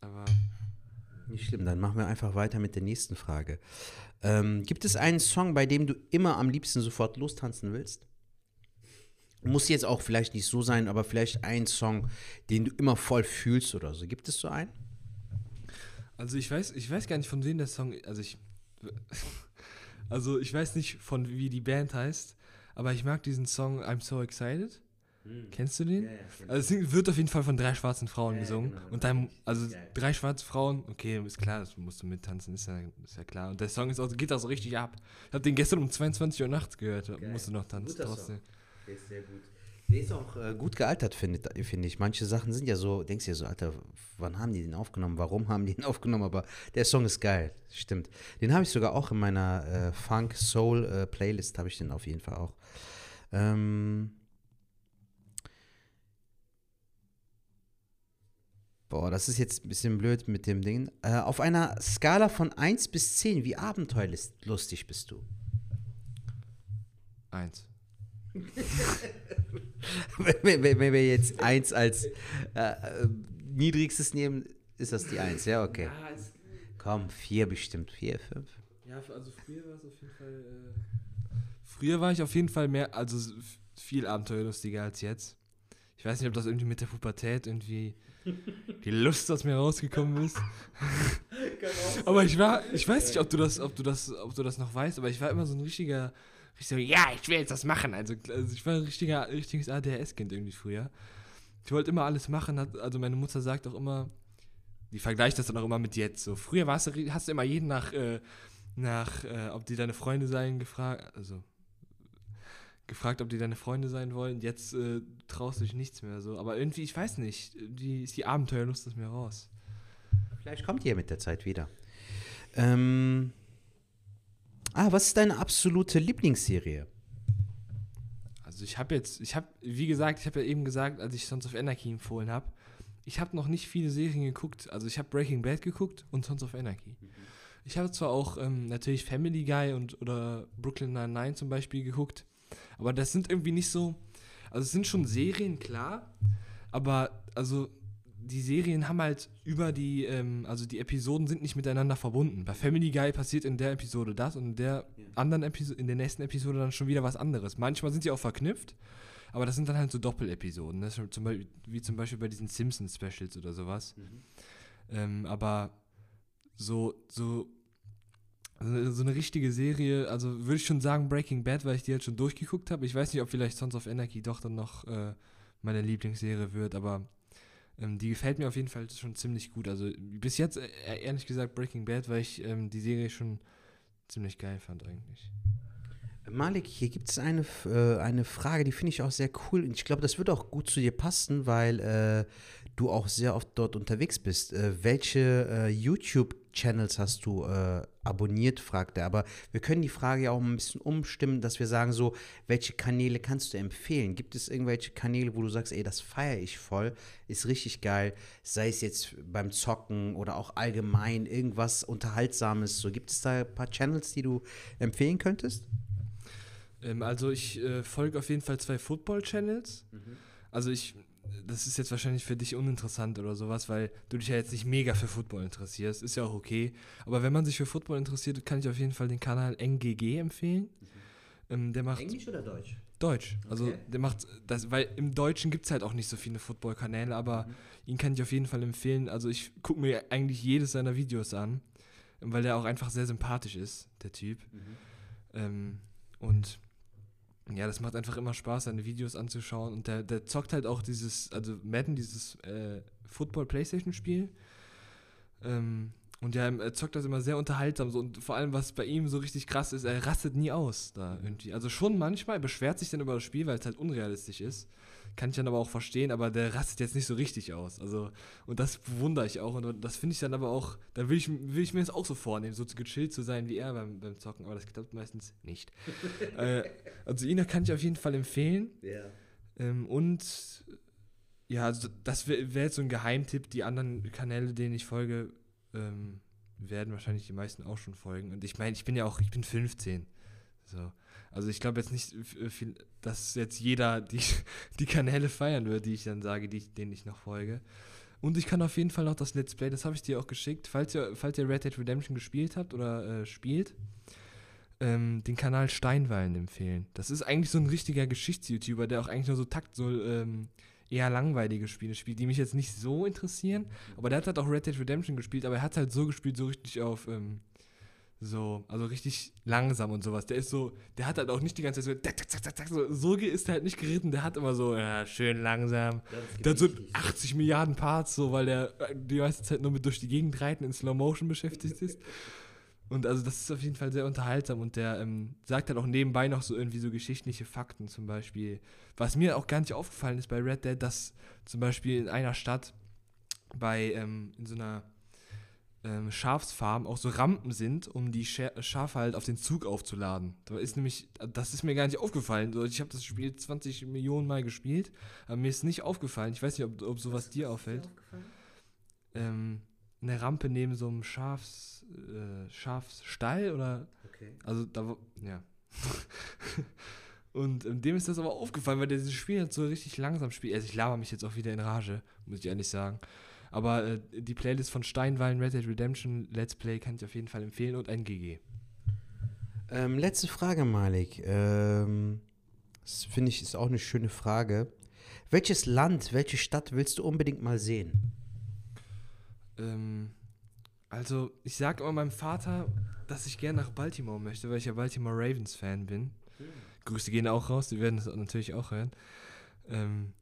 aber... Nicht schlimm, dann machen wir einfach weiter mit der nächsten Frage. Ähm, gibt es einen Song, bei dem du immer am liebsten sofort lostanzen willst? Muss jetzt auch vielleicht nicht so sein, aber vielleicht ein Song, den du immer voll fühlst oder so. Gibt es so einen? Also ich weiß, ich weiß gar nicht, von wem der Song, also ich, also ich weiß nicht, von wie die Band heißt, aber ich mag diesen Song I'm So Excited. Kennst du den? Ja, ja, kenn Also es wird auf jeden Fall von drei schwarzen Frauen Ja, gesungen. genau, und dann, also drei schwarze Frauen, okay, ist klar, das musst du mittanzen, ist ja, ist ja klar. Und der Song ist auch, geht auch so richtig ab. Ich habe den gestern um 22 Uhr nachts gehört, Geil. musste noch tanzen trotzdem. Der ist sehr gut. Der ist auch äh, gut gealtert, finde finde ich. Manche Sachen sind ja so, denkst du ja so, Alter, wann haben die den aufgenommen? Warum haben die ihn aufgenommen? Aber der Song ist geil, stimmt. Den habe ich sogar auch in meiner äh, Funk-Soul-Playlist, habe ich den auf jeden Fall auch. Ähm Boah, das ist jetzt ein bisschen blöd mit dem Ding. Äh, auf einer Skala von 1 bis 10, wie abenteuerlustig bist du? Eins. Wenn, wenn, wenn wir jetzt 1 als äh, äh, niedrigstes nehmen, ist das die 1, ja, okay. Ja, es, Komm, 4 bestimmt, 4, 5. ja, also früher war es auf jeden Fall. Äh, früher war ich auf jeden Fall mehr, also viel abenteuerlustiger als jetzt. Ich weiß nicht, ob das irgendwie mit der Pubertät irgendwie die Lust aus mir rausgekommen ist. aber ich war, ich weiß nicht, ob du das, ob du das, ob du das noch weißt, aber ich war immer so ein richtiger, richtiger, ja, ich will jetzt das machen. Also, also ich war ein richtiger, richtiges ADHS-Kind irgendwie früher. Ich wollte immer alles machen, also meine Mutter sagt auch immer, die vergleicht das dann auch immer mit jetzt. So, früher warst du, hast du immer jeden nach, äh, nach äh, ob die deine Freunde seien, gefragt, also gefragt, ob die deine Freunde sein wollen. Jetzt äh, traust du dich nichts mehr so. Aber irgendwie, ich weiß nicht, die ist die Abenteuerlust aus mir raus. Vielleicht kommt ihr mit der Zeit wieder. Ähm, ah, was ist deine absolute Lieblingsserie? Also ich habe jetzt, ich habe, wie gesagt, ich habe ja eben gesagt, als ich Sons of Anarchy empfohlen habe, ich habe noch nicht viele Serien geguckt. Also ich habe Breaking Bad geguckt und Sons of Anarchy. Ich habe zwar auch ähm, natürlich Family Guy und oder Brooklyn Nine-Nine zum Beispiel geguckt, aber das sind irgendwie nicht so, also es sind schon Serien, klar, aber also die Serien haben halt über die, ähm, also die Episoden sind nicht miteinander verbunden. Bei Family Guy passiert in der Episode das und in der anderen Episode, in der nächsten Episode dann schon wieder was anderes. Manchmal sind die auch verknüpft, aber das sind dann halt so Doppelepisoden, ne? zum Beispiel, wie zum Beispiel bei diesen Simpsons-Specials oder sowas. Ähm, aber so, so, so eine richtige Serie, also würde ich schon sagen Breaking Bad, weil ich die jetzt schon durchgeguckt habe. Ich weiß nicht, ob vielleicht Sons of Anarchy doch dann noch äh, meine Lieblingsserie wird, aber ähm, die gefällt mir auf jeden Fall schon ziemlich gut. Also bis jetzt, äh, ehrlich gesagt, Breaking Bad, weil ich ähm, die Serie schon ziemlich geil fand eigentlich. Malik, hier gibt es eine, äh, eine Frage, die finde ich auch sehr cool. Und ich glaube, das wird auch gut zu dir passen, weil äh, du auch sehr oft dort unterwegs bist. Äh, welche äh, YouTube-Channels hast du äh, abonniert, fragt er. Aber wir können die Frage ja auch ein bisschen umstimmen, dass wir sagen so, welche Kanäle kannst du empfehlen? Gibt es irgendwelche Kanäle, wo du sagst, ey, das feiere ich voll, ist richtig geil, sei es jetzt beim Zocken oder auch allgemein irgendwas Unterhaltsames. So, gibt es da ein paar Channels, die du empfehlen könntest? Ähm, also ich äh, folge auf jeden Fall zwei Football-Channels. Also ich, das ist jetzt wahrscheinlich für dich uninteressant oder sowas, weil du dich ja jetzt nicht mega für Football interessierst. Ist ja auch okay. Aber wenn man sich für Football interessiert, kann ich auf jeden Fall den Kanal NGG empfehlen. Ähm, der macht oder Deutsch? Deutsch. Also Okay. der macht das, weil im Deutschen gibt es halt auch nicht so viele Football-Kanäle, aber ihn kann ich auf jeden Fall empfehlen. Also ich gucke mir eigentlich jedes seiner Videos an, weil der auch einfach sehr sympathisch ist, der Typ. Ähm, und ja, das macht einfach immer Spaß, seine Videos anzuschauen. Und der, der zockt halt auch dieses, also Madden, dieses äh, Football-Playstation-Spiel. Ähm, und ja, er zockt das immer sehr unterhaltsam. So, und vor allem, was bei ihm so richtig krass ist, er rastet nie aus da irgendwie. Also schon manchmal, er beschwert sich dann über das Spiel, weil es halt unrealistisch ist. Kann ich dann aber auch verstehen, aber der rastet jetzt nicht so richtig aus. Also, und das bewundere ich auch. Und das finde ich dann aber auch, da will ich, will ich mir das auch so vornehmen, so gechillt zu sein wie er beim, beim Zocken. Aber das klappt meistens nicht. äh, also ihn kann ich auf jeden Fall empfehlen. Ja. Ähm, und ja, also das wäre wär jetzt so ein Geheimtipp. Die anderen Kanäle, denen ich folge, ähm, werden wahrscheinlich die meisten auch schon folgen. Und ich meine, ich bin ja auch, ich bin 15. So. Also ich glaube jetzt nicht, viel, dass jetzt jeder die, die Kanäle feiern wird, die ich dann sage, die denen ich noch folge. Und ich kann auf jeden Fall noch das Let's Play, das habe ich dir auch geschickt, falls ihr, falls ihr Red Dead Redemption gespielt habt oder äh, spielt, ähm, den Kanal Steinwallen empfehlen. Das ist eigentlich so ein richtiger Geschichts-YouTuber, der auch eigentlich nur so takt, so ähm, eher langweilige Spiele spielt, die mich jetzt nicht so interessieren. Aber der hat halt auch Red Dead Redemption gespielt, aber er hat halt so gespielt, so richtig auf, ähm, so, also richtig langsam und sowas. Der ist so, der hat halt auch nicht die ganze Zeit so, so, so ist er halt nicht geritten, der hat immer so, ja, schön langsam. Der hat so 80 Milliarden Parts, so, weil der äh, die meiste Zeit nur mit durch die Gegend reiten in Slow Motion beschäftigt ist. Und also das ist auf jeden Fall sehr unterhaltsam und der ähm, sagt halt auch nebenbei noch so irgendwie so geschichtliche Fakten zum Beispiel. Was mir auch gar nicht aufgefallen ist bei Red Dead, dass zum Beispiel in einer Stadt bei, ähm, in so einer ähm, Schafsfarm auch so Rampen sind, um die Schafe halt auf den Zug aufzuladen. Da ist nämlich, das ist mir gar nicht aufgefallen. Ich habe das Spiel 20 Millionen Mal gespielt, aber mir ist nicht aufgefallen. Ich weiß nicht, ob, ob sowas dir auffällt. Ähm, eine Rampe neben so einem Schafs, äh, Schafsstall oder. Okay. Also da, ja. Und ähm, dem ist das aber aufgefallen, weil der dieses Spiel halt so richtig langsam spielt. Also ich laber mich jetzt auch wieder in Rage, muss ich ehrlich sagen. Aber äh, die Playlist von Steinwallen Red Dead Redemption Let's Play kann ich auf jeden Fall empfehlen und ein GG. Ähm, letzte Frage, Malik. Ähm, das finde ich ist auch eine schöne Frage. Welches Land, welche Stadt willst du unbedingt mal sehen? Ähm, also, ich sage immer meinem Vater, dass ich gerne nach Baltimore möchte, weil ich ja Baltimore Ravens Fan bin. Mhm. Grüße gehen auch raus, die werden es natürlich auch hören. Ähm,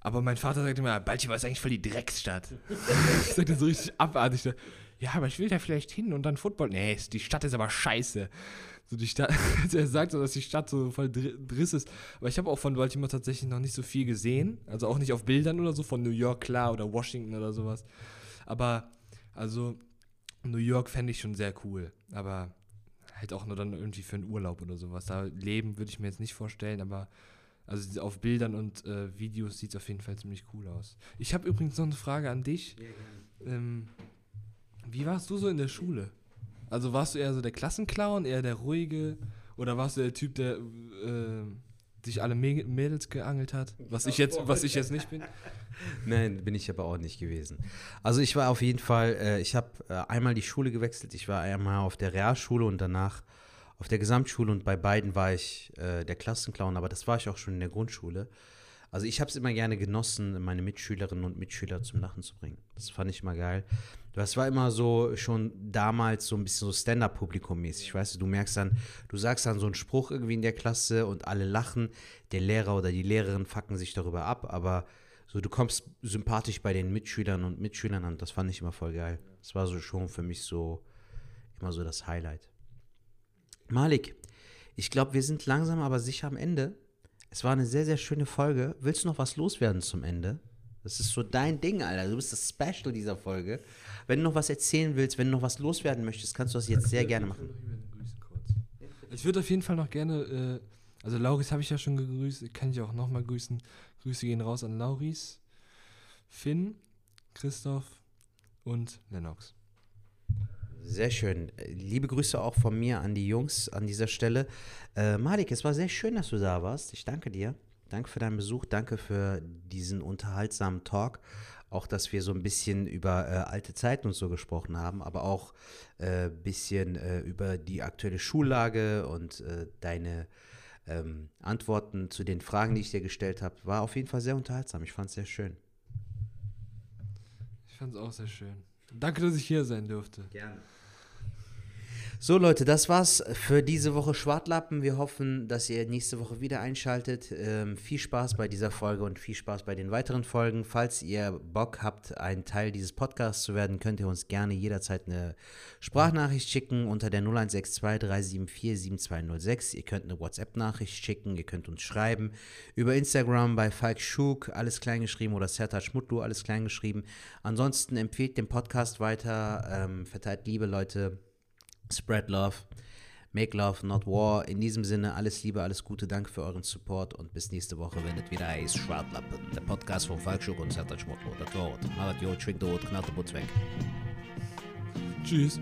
aber mein Vater sagt immer, Baltimore ist eigentlich voll die Drecksstadt. das sagt er so richtig abartig. Ja, aber ich will da vielleicht hin und dann Football. Nee, die Stadt ist aber scheiße. So die Stadt, er sagt so, dass die Stadt so voll Driss ist. Aber ich habe auch von Baltimore tatsächlich noch nicht so viel gesehen. Also auch nicht auf Bildern oder so, von New York klar oder Washington oder sowas. Aber, also, New York fände ich schon sehr cool. Aber halt auch nur dann irgendwie für einen Urlaub oder sowas. Da leben würde ich mir jetzt nicht vorstellen, aber also auf Bildern und äh, Videos sieht es auf jeden Fall ziemlich cool aus. Ich habe übrigens noch eine Frage an dich. Ähm, wie warst du so in der Schule? Also warst du eher so der Klassenclown, eher der ruhige? Oder warst du der Typ, der äh, sich alle Mädels geangelt hat? Was ich jetzt, was ich jetzt nicht bin? Nein, bin ich aber auch nicht gewesen. Also ich war auf jeden Fall, äh, ich habe äh, einmal die Schule gewechselt. Ich war einmal auf der Realschule und danach auf der Gesamtschule und bei beiden war ich äh, der Klassenclown, aber das war ich auch schon in der Grundschule. Also ich habe es immer gerne genossen, meine Mitschülerinnen und Mitschüler zum Lachen zu bringen. Das fand ich immer geil. Das war immer so schon damals so ein bisschen so Stand-up-Publikum-mäßig. Weißt du, du merkst dann, du sagst dann so einen Spruch irgendwie in der Klasse und alle lachen. Der Lehrer oder die Lehrerin fucken sich darüber ab, aber so du kommst sympathisch bei den Mitschülern und Mitschülern an. Das fand ich immer voll geil. Das war so schon für mich so immer so das Highlight. Malik, ich glaube, wir sind langsam aber sicher am Ende. Es war eine sehr, sehr schöne Folge. Willst du noch was loswerden zum Ende? Das ist so dein Ding, Alter. Du bist das Special dieser Folge. Wenn du noch was erzählen willst, wenn du noch was loswerden möchtest, kannst du das jetzt sehr gerne machen. Ich würde auf jeden Fall noch gerne, äh, also Lauris habe ich ja schon gegrüßt, kann ich auch nochmal grüßen. Grüße gehen raus an Lauris, Finn, Christoph und Lennox. Sehr schön. Liebe Grüße auch von mir an die Jungs an dieser Stelle. Äh, Malik, es war sehr schön, dass du da warst. Ich danke dir. Danke für deinen Besuch. Danke für diesen unterhaltsamen Talk. Auch, dass wir so ein bisschen über äh, alte Zeiten und so gesprochen haben, aber auch ein äh, bisschen äh, über die aktuelle Schullage und äh, deine ähm, Antworten zu den Fragen, die ich dir gestellt habe. War auf jeden Fall sehr unterhaltsam. Ich fand es sehr schön. Ich fand es auch sehr schön. Danke, dass ich hier sein durfte. Gerne. So Leute, das war's für diese Woche Schwartlappen. Wir hoffen, dass ihr nächste Woche wieder einschaltet. Ähm, viel Spaß bei dieser Folge und viel Spaß bei den weiteren Folgen. Falls ihr Bock habt, ein Teil dieses Podcasts zu werden, könnt ihr uns gerne jederzeit eine Sprachnachricht schicken unter der 0162 374 7206. Ihr könnt eine WhatsApp-Nachricht schicken, ihr könnt uns schreiben über Instagram bei Falk Schug, alles kleingeschrieben oder Serta Schmutlu, alles kleingeschrieben. Ansonsten empfehlt den Podcast weiter, ähm, verteilt Liebe, Leute. Spread Love. Make Love, not War. In diesem Sinne, alles Liebe, alles Gute, danke für euren Support und bis nächste Woche, wenn es wieder heißt Schwartlappen. Der Podcast von Falkschuk und Sertac Schmutlo. Das Wort. Macht jo, der Butz weg. Tschüss.